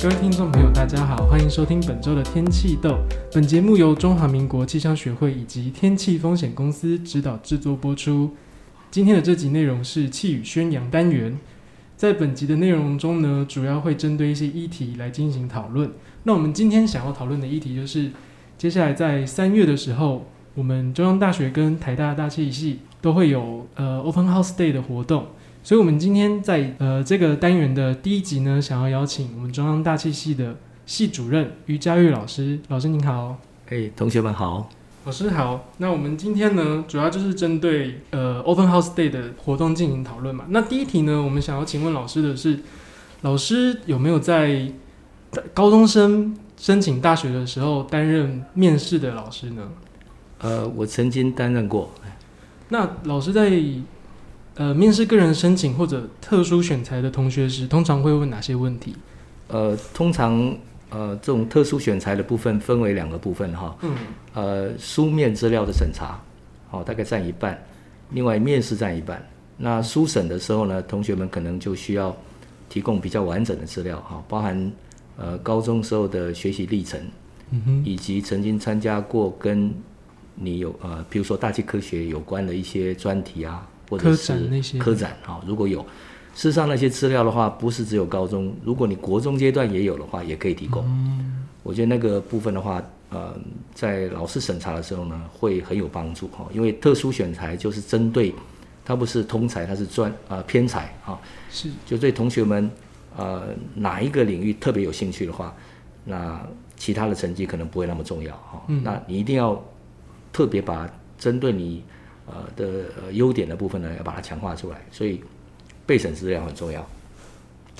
各位听众朋友，大家好，欢迎收听本周的天气豆。本节目由中华民国气象学会以及天气风险公司指导制作播出。今天的这集内容是气宇轩扬单元。在本集的内容中呢，主要会针对一些议题来进行讨论。那我们今天想要讨论的议题就是，接下来在三月的时候，我们中央大学跟台大大气系都会有呃 Open House Day 的活动。所以，我们今天在呃这个单元的第一集呢，想要邀请我们中央大气系的系主任于佳玉老师。老师您好，哎，同学们好，老师好。那我们今天呢，主要就是针对呃 Open House Day 的活动进行讨论嘛。那第一题呢，我们想要请问老师的是，老师有没有在高中生申请大学的时候担任面试的老师呢？呃，我曾经担任过。那老师在呃，面试个人申请或者特殊选材的同学时，通常会问哪些问题？呃，通常呃，这种特殊选材的部分分为两个部分哈。嗯。呃，书面资料的审查，好、哦，大概占一半；另外面试占一半。那书审的时候呢，同学们可能就需要提供比较完整的资料哈、哦，包含呃高中时候的学习历程，嗯哼，以及曾经参加过跟你有呃，比如说大气科学有关的一些专题啊。或者是科展哈，如果有，事实上那些资料的话，不是只有高中，如果你国中阶段也有的话，也可以提供。嗯、我觉得那个部分的话，呃，在老师审查的时候呢，会很有帮助哈，因为特殊选材就是针对，它不是通才，它是专啊偏才啊，是就对同学们呃哪一个领域特别有兴趣的话，那其他的成绩可能不会那么重要哈，嗯、那你一定要特别把针对你。呃的呃优点的部分呢，要把它强化出来，所以备审资料很重要。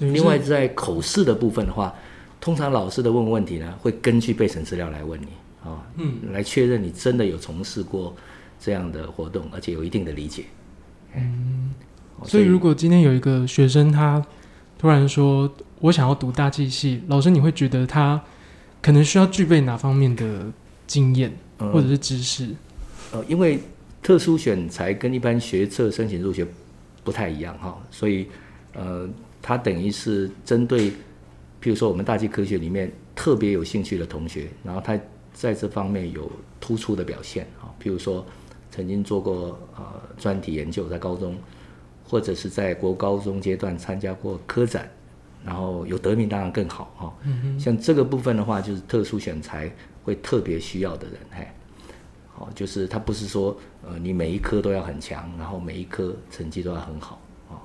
另外，在口试的部分的话，通常老师的问问题呢，会根据备审资料来问你啊，哦、嗯，来确认你真的有从事过这样的活动，而且有一定的理解。嗯，所以如果今天有一个学生他突然说我想要读大气系，老师你会觉得他可能需要具备哪方面的经验或者是知识？呃，呃，因为特殊选才跟一般学测申请入学不太一样哈，所以呃，它等于是针对，譬如说我们大气科学里面特别有兴趣的同学，然后他在这方面有突出的表现啊，譬如说曾经做过呃专题研究在高中，或者是在国高中阶段参加过科展，然后有得名当然更好哈。嗯哼。像这个部分的话，就是特殊选才会特别需要的人嘿。哦，就是他不是说，呃，你每一科都要很强，然后每一科成绩都要很好，哦。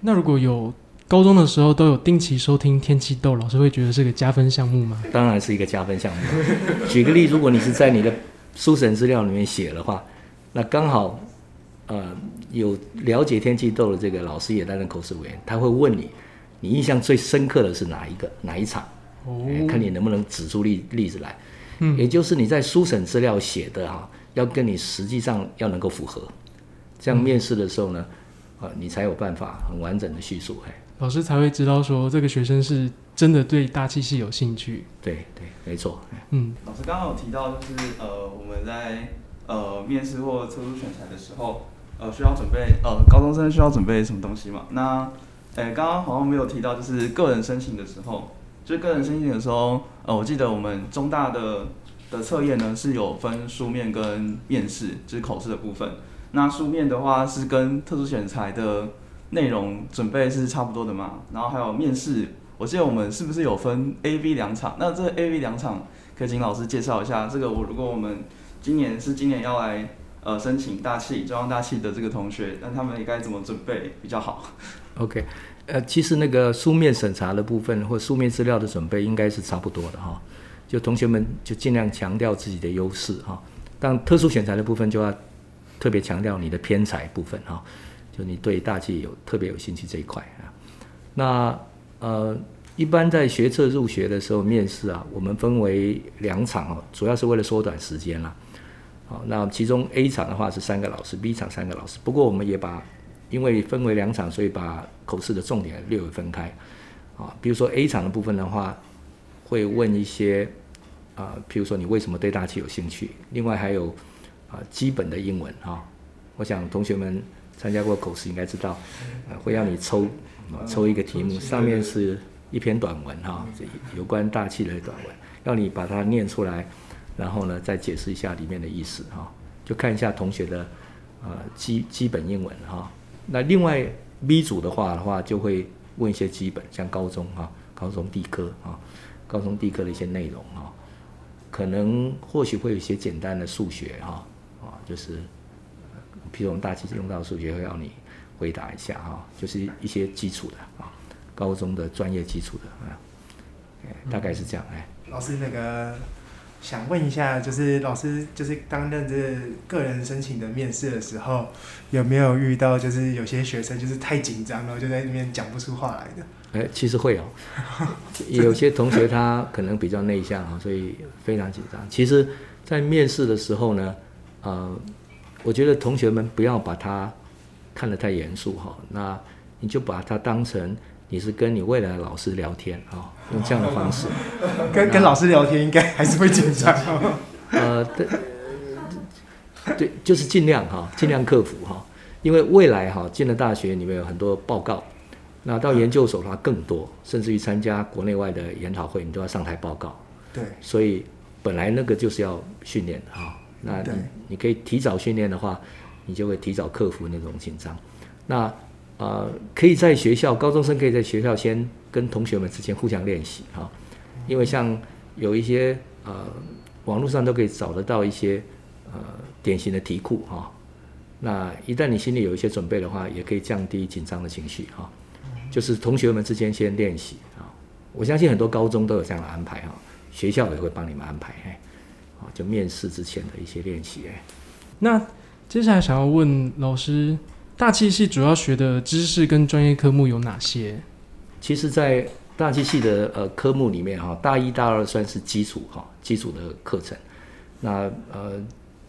那如果有高中的时候都有定期收听天气豆，老师会觉得是个加分项目吗？当然是一个加分项目。举个例，如果你是在你的书审资料里面写的话，那刚好，呃，有了解天气豆的这个老师也担任口试委员，他会问你，你印象最深刻的是哪一个哪一场？哦，看你能不能指出例例子来。嗯，也就是你在书审资料写的哈，要跟你实际上要能够符合，这样面试的时候呢，啊，你才有办法很完整的叙述，嘿，老师才会知道说这个学生是真的对大气系有兴趣。对对，没错。嗯，老师刚刚有提到就是呃，我们在呃面试或特殊选材的时候，呃，需要准备呃高中生需要准备什么东西嘛？那，哎，刚刚好像没有提到，就是个人申请的时候。就个人申请的时候，呃，我记得我们中大的的测验呢是有分书面跟面试，就是口试的部分。那书面的话是跟特殊选材的内容准备是差不多的嘛？然后还有面试，我记得我们是不是有分 A、B 两场？那这 A、B 两场可以请老师介绍一下。这个我如果我们今年是今年要来呃申请大气中央大气的这个同学，那他们应该怎么准备比较好？OK。呃，其实那个书面审查的部分或书面资料的准备应该是差不多的哈，就同学们就尽量强调自己的优势哈。但特殊选材的部分就要特别强调你的偏才部分哈，就你对大气有特别有兴趣这一块啊。那呃，一般在学测入学的时候面试啊，我们分为两场哦，主要是为了缩短时间啦。好，那其中 A 场的话是三个老师，B 场三个老师，不过我们也把。因为分为两场，所以把口试的重点略微分开，啊，比如说 A 场的部分的话，会问一些啊，譬如说你为什么对大气有兴趣，另外还有啊基本的英文啊，我想同学们参加过口试应该知道，啊，会让你抽啊抽一个题目，上面是一篇短文哈，有关大气的短文，要你把它念出来，然后呢再解释一下里面的意思哈，就看一下同学的呃基基本英文哈。那另外 B 组的话的话，就会问一些基本，像高中啊，高中地科啊，高中地科的一些内容啊，可能或许会有一些简单的数学哈啊，就是譬如我们大气用到数学会要你回答一下哈，就是一些基础的啊。高中的专业基础的啊，大概是这样哎。老师，那个想问一下，就是老师就是担任这个人申请的面试的时候，有没有遇到就是有些学生就是太紧张了，就在那边讲不出话来的？哎，其实会有，有些同学他可能比较内向啊，所以非常紧张。其实，在面试的时候呢，呃，我觉得同学们不要把他看得太严肃哈，那你就把它当成。你是跟你未来的老师聊天啊、哦，用这样的方式，跟跟老师聊天应该 还是会紧张。呃，对，对，就是尽量哈，尽量克服哈，因为未来哈进了大学里面有很多报告，那到研究所的话更多，甚至于参加国内外的研讨会，你都要上台报告。对，所以本来那个就是要训练的哈，那你你可以提早训练的话，你就会提早克服那种紧张。那呃，可以在学校，高中生可以在学校先跟同学们之间互相练习哈，因为像有一些呃，网络上都可以找得到一些呃典型的题库哈。那一旦你心里有一些准备的话，也可以降低紧张的情绪哈。就是同学们之间先练习啊，我相信很多高中都有这样的安排哈，学校也会帮你们安排哎，就面试之前的一些练习哎。那接下来想要问老师。大气系主要学的知识跟专业科目有哪些？其实，在大气系的呃科目里面哈，大一、大二算是基础哈，基础的课程。那呃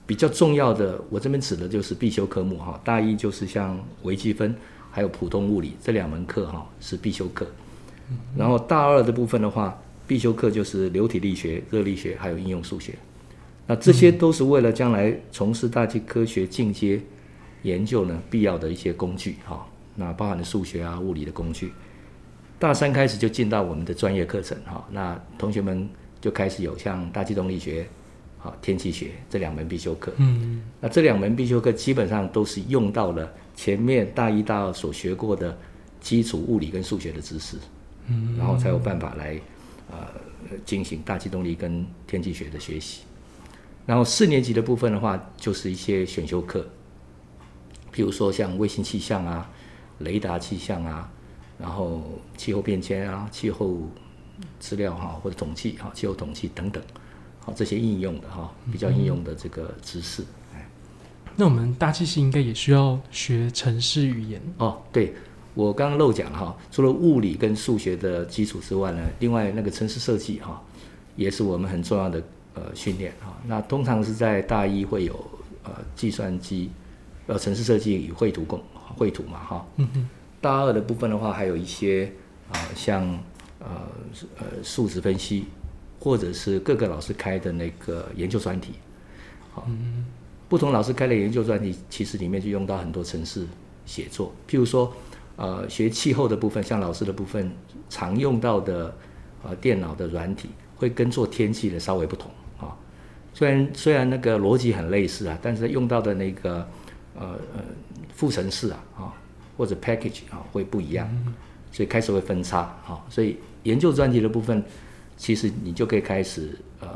比较重要的，我这边指的就是必修科目哈。大一就是像微积分还有普通物理这两门课哈是必修课。然后大二的部分的话，必修课就是流体力学、热力学还有应用数学。那这些都是为了将来从事大气科学进阶。研究呢，必要的一些工具哈，那包含了数学啊、物理的工具。大三开始就进到我们的专业课程哈，那同学们就开始有像大气动力学、好天气学这两门必修课。嗯，那这两门必修课基本上都是用到了前面大一、大二所学过的基础物理跟数学的知识，嗯，然后才有办法来呃进行大气动力跟天气学的学习。然后四年级的部分的话，就是一些选修课。譬如说像卫星气象啊、雷达气象啊，然后气候变迁啊、气候资料哈或者统计哈、气候统计等等，好这些应用的哈比较应用的这个知识。哎，那我们大气系应该也需要学程式语言哦。对，我刚刚漏讲了哈，除了物理跟数学的基础之外呢，另外那个程式设计哈也是我们很重要的呃训练哈。那通常是在大一会有呃计算机。呃，城市设计与绘图工绘图嘛，哈。嗯嗯。大二的部分的话，还有一些啊、呃，像呃呃数值分析，或者是各个老师开的那个研究专题。好。嗯。不同老师开的研究专题，其实里面就用到很多城市写作。譬如说，呃，学气候的部分，像老师的部分，常用到的呃电脑的软体，会跟做天气的稍微不同啊。虽然虽然那个逻辑很类似啊，但是用到的那个。呃呃，副程式啊，啊或者 package 啊会不一样，所以开始会分叉啊。所以研究专题的部分，其实你就可以开始呃，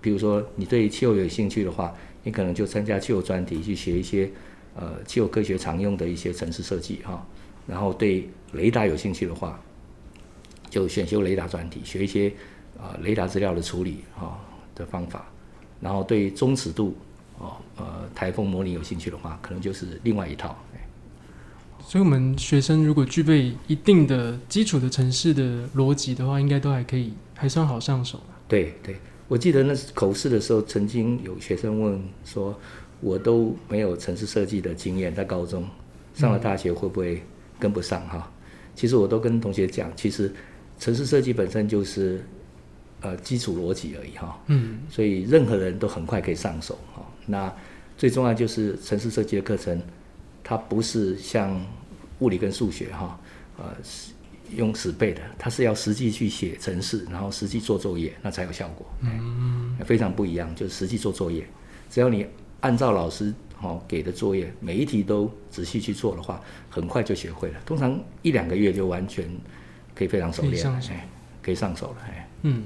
比如说你对气候有兴趣的话，你可能就参加气候专题去学一些呃气候科学常用的一些城市设计哈。然后对雷达有兴趣的话，就选修雷达专题，学一些啊、呃、雷达资料的处理啊的方法。然后对中尺度。哦，呃，台风模拟有兴趣的话，可能就是另外一套。所以，我们学生如果具备一定的基础的城市的逻辑的话，应该都还可以，还算好上手。对对，我记得那是口试的时候，曾经有学生问说：“我都没有城市设计的经验，在高中上了大学会不会跟不上？”哈、嗯，其实我都跟同学讲，其实城市设计本身就是呃基础逻辑而已，哈。嗯，所以任何人都很快可以上手，哈。那最重要就是城市设计的课程，它不是像物理跟数学哈，呃，用死背的，它是要实际去写城市，然后实际做作业，那才有效果。嗯，非常不一样，就是实际做作业，只要你按照老师哦给的作业，每一题都仔细去做的话，很快就学会了。通常一两个月就完全可以非常熟练，哎，可以上手了。哎，嗯，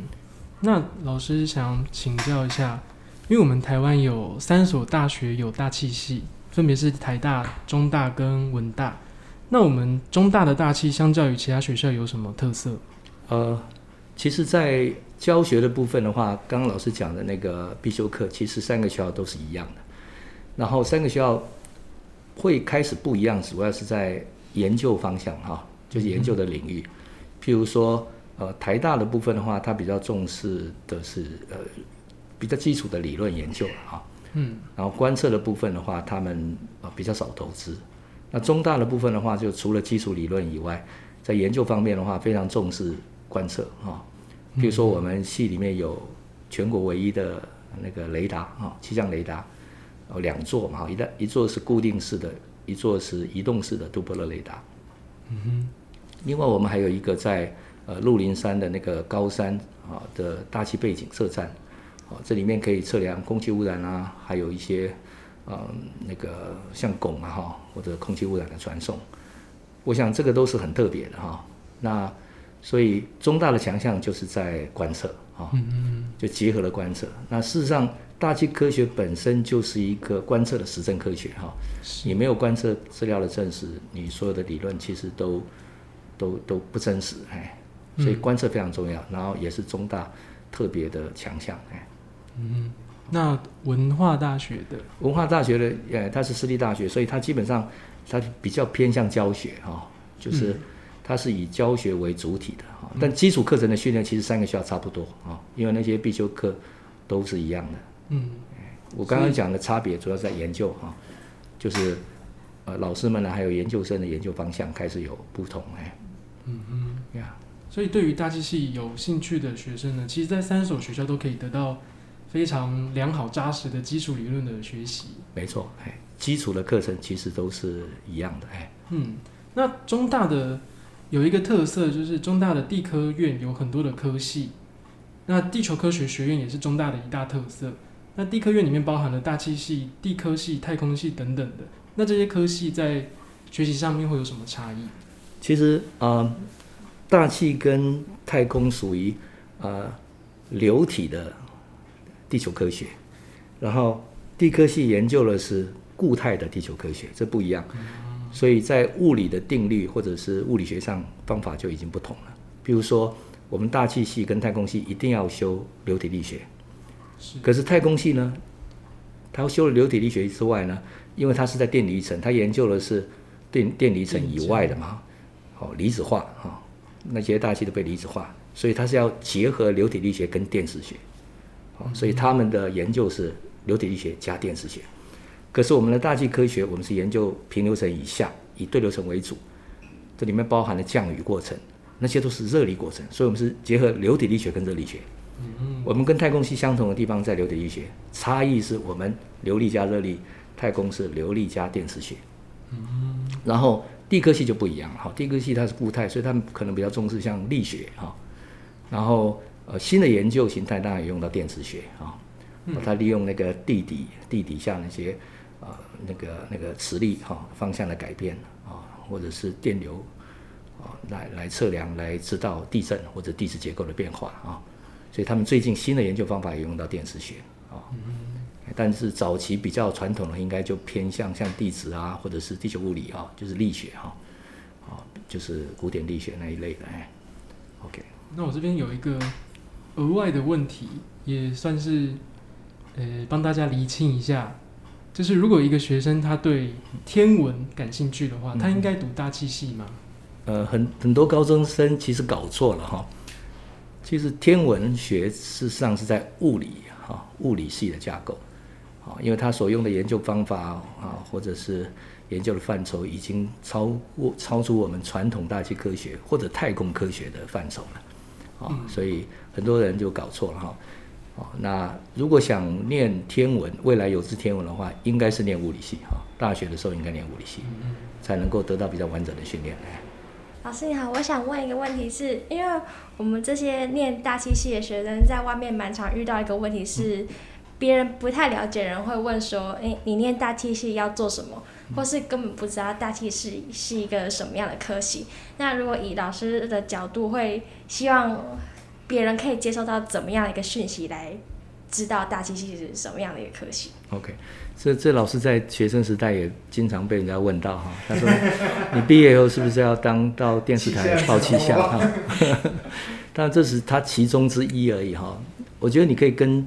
那老师想请教一下，因为我们台湾有三所大学有大气系，分别是台大、中大跟文大。那我们中大的大气相较于其他学校有什么特色？呃，其实，在教学的部分的话，刚刚老师讲的那个必修课，其实三个学校都是一样的。然后三个学校会开始不一样，主要是在研究方向哈，就是研究的领域。譬如说，呃，台大的部分的话，它比较重视的是呃比较基础的理论研究哈。嗯。然后观测的部分的话，他们啊比较少投资。那中大的部分的话，就除了基础理论以外，在研究方面的话，非常重视观测啊。比如说，我们系里面有全国唯一的那个雷达啊，气象雷达，有两座嘛，一一座是固定式的，一座是移动式的杜波勒雷达。嗯哼。另外，我们还有一个在呃鹿林山的那个高山啊的大气背景测站，啊，这里面可以测量空气污染啊，还有一些。嗯，那个像汞啊哈，或者空气污染的传送，我想这个都是很特别的哈。那所以中大的强项就是在观测啊，就结合了观测。那事实上，大气科学本身就是一个观测的实证科学哈。你没有观测资料的证实，你所有的理论其实都都都不真实哎。所以观测非常重要，然后也是中大特别的强项哎。嗯。那文化大学的文化大学的，呃，它是私立大学，所以它基本上它比较偏向教学哈，就是它是以教学为主体的哈。但基础课程的训练其实三个学校差不多啊，因为那些必修课都是一样的。嗯，我刚刚讲的差别主要在研究哈，就是呃老师们呢还有研究生的研究方向开始有不同哎。嗯嗯呀，所以对于大机系有兴趣的学生呢，其实，在三所学校都可以得到。非常良好扎实的基础理论的学习，没错，哎，基础的课程其实都是一样的，哎，嗯，那中大的有一个特色，就是中大的地科院有很多的科系，那地球科学学院也是中大的一大特色。那地科院里面包含了大气系、地科系、太空系等等的，那这些科系在学习上面会有什么差异？其实啊、呃，大气跟太空属于呃流体的。地球科学，然后地科系研究的是固态的地球科学，这不一样。所以在物理的定律或者是物理学上方法就已经不同了。比如说，我们大气系跟太空系一定要修流体力学，可是太空系呢，它修了流体力学之外呢，因为它是在电离层，它研究的是电电离层以外的嘛，哦离子化哈，那些大气都被离子化，所以它是要结合流体力学跟电磁学。所以他们的研究是流体力学加电磁学，可是我们的大气科学，我们是研究平流层以下，以对流层为主，这里面包含了降雨过程，那些都是热力过程，所以我们是结合流体力学跟热力学。我们跟太空系相同的地方在流体力学，差异是我们流力加热力，太空是流力加电磁学。然后地科系就不一样了，哈，地科系它是固态，所以他们可能比较重视像力学，哈，然后。呃，新的研究形态当然也用到电磁学啊，它利用那个地底地底下那些啊那个那个磁力哈方向的改变啊，或者是电流啊来来测量来知道地震或者地质结构的变化啊，所以他们最近新的研究方法也用到电磁学啊，但是早期比较传统的应该就偏向像地质啊或者是地球物理啊，就是力学哈，啊就是古典力学那一类的哎，OK，那我这边有一个。额外的问题也算是，呃，帮大家厘清一下，就是如果一个学生他对天文感兴趣的话，他应该读大气系吗？呃，很很多高中生其实搞错了哈。其实天文学事实上是在物理哈，物理系的架构，啊，因为他所用的研究方法啊，或者是研究的范畴已经超过超出我们传统大气科学或者太空科学的范畴了。啊，所以很多人就搞错了哈。哦，那如果想念天文，未来有志天文的话，应该是念物理系哈。大学的时候应该念物理系，才能够得到比较完整的训练。老师你好，我想问一个问题是，是因为我们这些念大气系的学生在外面蛮常遇到一个问题是，别人不太了解人会问说，诶，你念大气系要做什么？或是根本不知道大气系是一个什么样的科系？那如果以老师的角度，会希望别人可以接受到怎么样的一个讯息来知道大气系是什么样的一个科系？OK。这这老师在学生时代也经常被人家问到哈，他说：“你毕业以后是不是要当到电视台报气象哈？” 当然这是他其中之一而已哈。我觉得你可以跟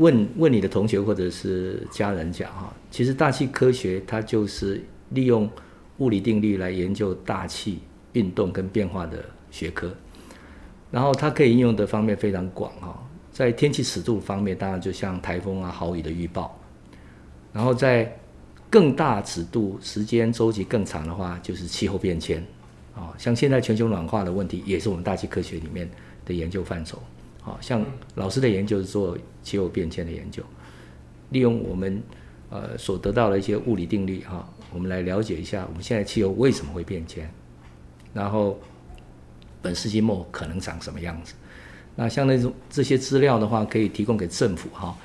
问问你的同学或者是家人讲哈，其实大气科学它就是利用物理定律来研究大气运动跟变化的学科，然后它可以应用的方面非常广哈，在天气尺度方面，当然就像台风啊、豪雨的预报。然后在更大尺度、时间周期更长的话，就是气候变迁，啊，像现在全球暖化的问题，也是我们大气科学里面的研究范畴。啊，像老师的研究是做气候变迁的研究，利用我们呃所得到的一些物理定律，哈，我们来了解一下我们现在气候为什么会变迁，然后本世纪末可能长什么样子。那像那种这些资料的话，可以提供给政府，哈。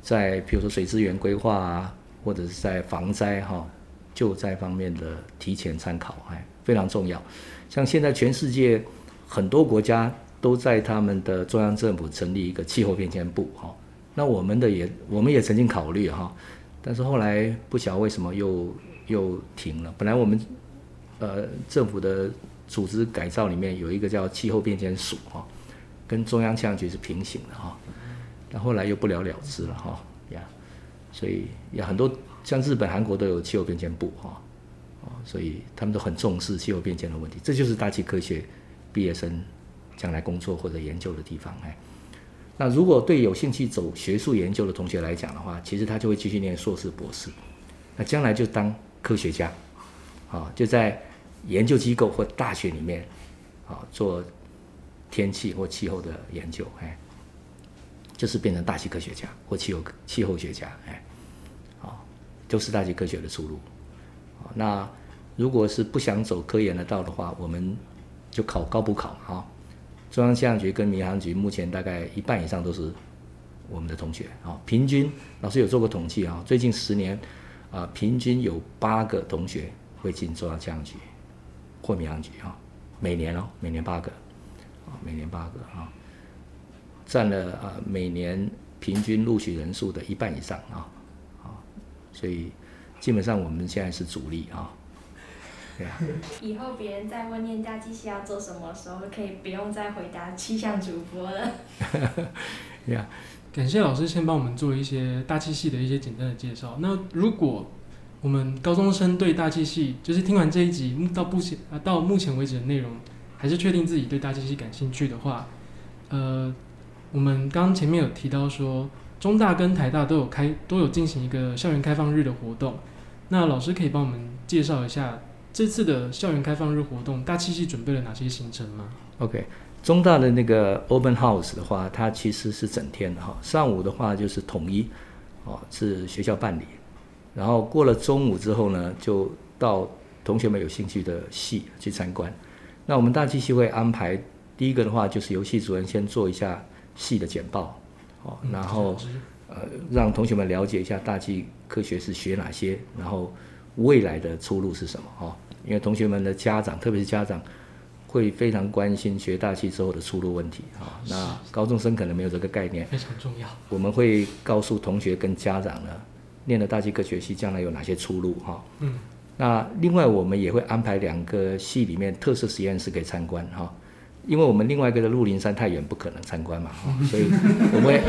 在比如说水资源规划啊，或者是在防灾哈、救灾方面的提前参考，哎，非常重要。像现在全世界很多国家都在他们的中央政府成立一个气候变迁部哈，那我们的也我们也曾经考虑哈，但是后来不晓得为什么又又停了。本来我们呃政府的组织改造里面有一个叫气候变迁署哈，跟中央气象局是平行的哈。但后来又不了了之了哈呀，所以有很多像日本、韩国都有气候变迁部哈，哦，所以他们都很重视气候变迁的问题。这就是大气科学毕业生将来工作或者研究的地方哎。那如果对有兴趣走学术研究的同学来讲的话，其实他就会继续念硕士、博士，那将来就当科学家，啊，就在研究机构或大学里面啊做天气或气候的研究哎。就是变成大气科学家或气候气候学家，哎，好，都是大气科学的出路。那如果是不想走科研的道的话，我们就考高补考啊。中央气象局跟民航局目前大概一半以上都是我们的同学啊。平均老师有做过统计啊，最近十年啊，平均有八个同学会进中央气象局或民航局啊，每年哦，每年八个啊，每年八个啊。占了啊每年平均录取人数的一半以上啊，啊，所以基本上我们现在是主力啊。对啊。以后别人再问念大气系要做什么时候，可以不用再回答气象主播了。对啊，感谢老师先帮我们做一些大气系的一些简单的介绍。那如果我们高中生对大气系，就是听完这一集到目前啊到目前为止的内容，还是确定自己对大气系感兴趣的话，呃。我们刚前面有提到说，中大跟台大都有开都有进行一个校园开放日的活动。那老师可以帮我们介绍一下这次的校园开放日活动，大七系准备了哪些行程吗？OK，中大的那个 Open House 的话，它其实是整天的哈。上午的话就是统一，哦，是学校办理，然后过了中午之后呢，就到同学们有兴趣的系去参观。那我们大七系会安排第一个的话，就是由系主任先做一下。系的简报，哦，然后呃，让同学们了解一下大气科学是学哪些，然后未来的出路是什么，哦，因为同学们的家长，特别是家长，会非常关心学大气之后的出路问题，啊，那高中生可能没有这个概念，非常重要。我们会告诉同学跟家长呢，念了大气科学系将来有哪些出路，哈，嗯，那另外我们也会安排两个系里面特色实验室可以参观，哈。因为我们另外一个的鹿林山太远，不可能参观嘛，所以我们会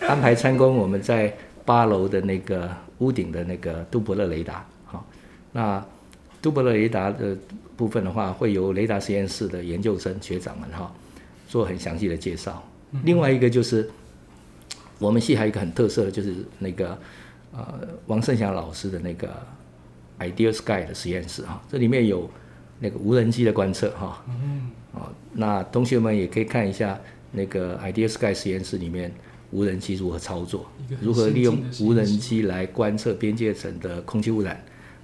安排参观我们在八楼的那个屋顶的那个杜伯勒雷达。哈，那杜伯勒雷达的部分的话，会由雷达实验室的研究生学长们哈做很详细的介绍。另外一个就是我们系还有一个很特色的，就是那个呃王胜祥老师的那个 Idea Sky 的实验室哈，这里面有那个无人机的观测哈。哦，那同学们也可以看一下那个 Idea Sky 实验室里面无人机如何操作，如何利用无人机来观测边界层的空气污染，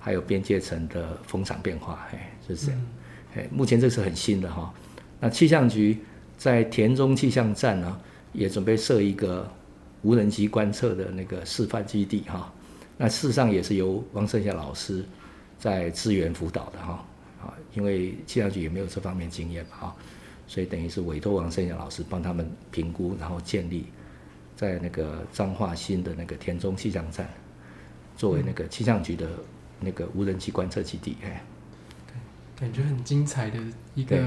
还有边界层的风场变化，哎，是这样。哎，目前这是很新的哈。那气象局在田中气象站呢，也准备设一个无人机观测的那个示范基地哈。那事实上也是由王胜霞老师在支援辅导的哈。啊，因为气象局也没有这方面经验哈，所以等于是委托王胜霞老师帮他们评估，然后建立在那个彰化新的那个田中气象站，作为那个气象局的那个无人机观测基地。哎，感觉很精彩的一个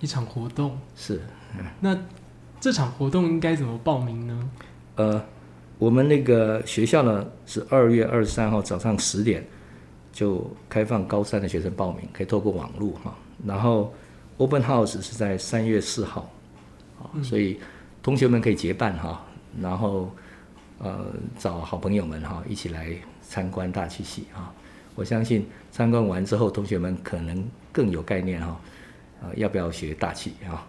一场活动。是，那这场活动应该怎么报名呢？呃，我们那个学校呢是二月二十三号早上十点。就开放高三的学生报名，可以透过网络哈。然后 Open House 是在三月四号，所以同学们可以结伴哈，然后呃找好朋友们哈一起来参观大气系啊。我相信参观完之后，同学们可能更有概念哈，呃要不要学大气啊？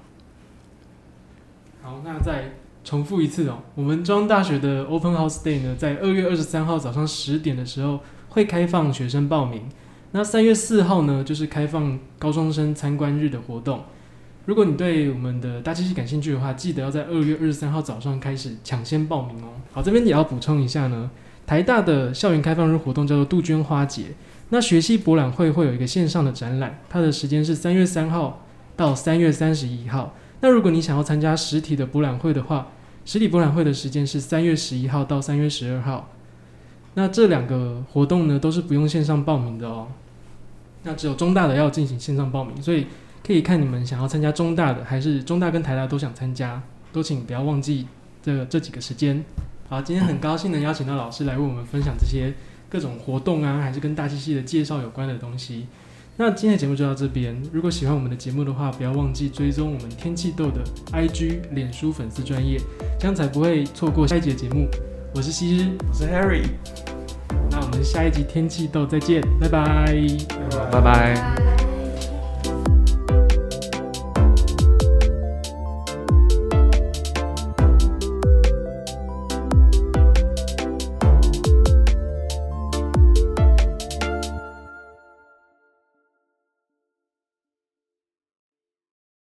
好，那再重复一次哦，我们中央大学的 Open House Day 呢，在二月二十三号早上十点的时候。会开放学生报名，那三月四号呢，就是开放高中生参观日的活动。如果你对我们的大气系感兴趣的话，记得要在二月二十三号早上开始抢先报名哦。好，这边也要补充一下呢，台大的校园开放日活动叫做杜鹃花节。那学系博览会会有一个线上的展览，它的时间是三月三号到三月三十一号。那如果你想要参加实体的博览会的话，实体博览会的时间是三月十一号到三月十二号。那这两个活动呢，都是不用线上报名的哦。那只有中大的要进行线上报名，所以可以看你们想要参加中大的，还是中大跟台大都想参加，都请不要忘记这这几个时间。好，今天很高兴能邀请到老师来为我们分享这些各种活动啊，还是跟大气系的介绍有关的东西。那今天的节目就到这边。如果喜欢我们的节目的话，不要忘记追踪我们天气豆的 IG、脸书粉丝专业，这样才不会错过下一集的节目。我是西日，我是 Harry，那我们下一集天气豆再见，拜拜，拜拜。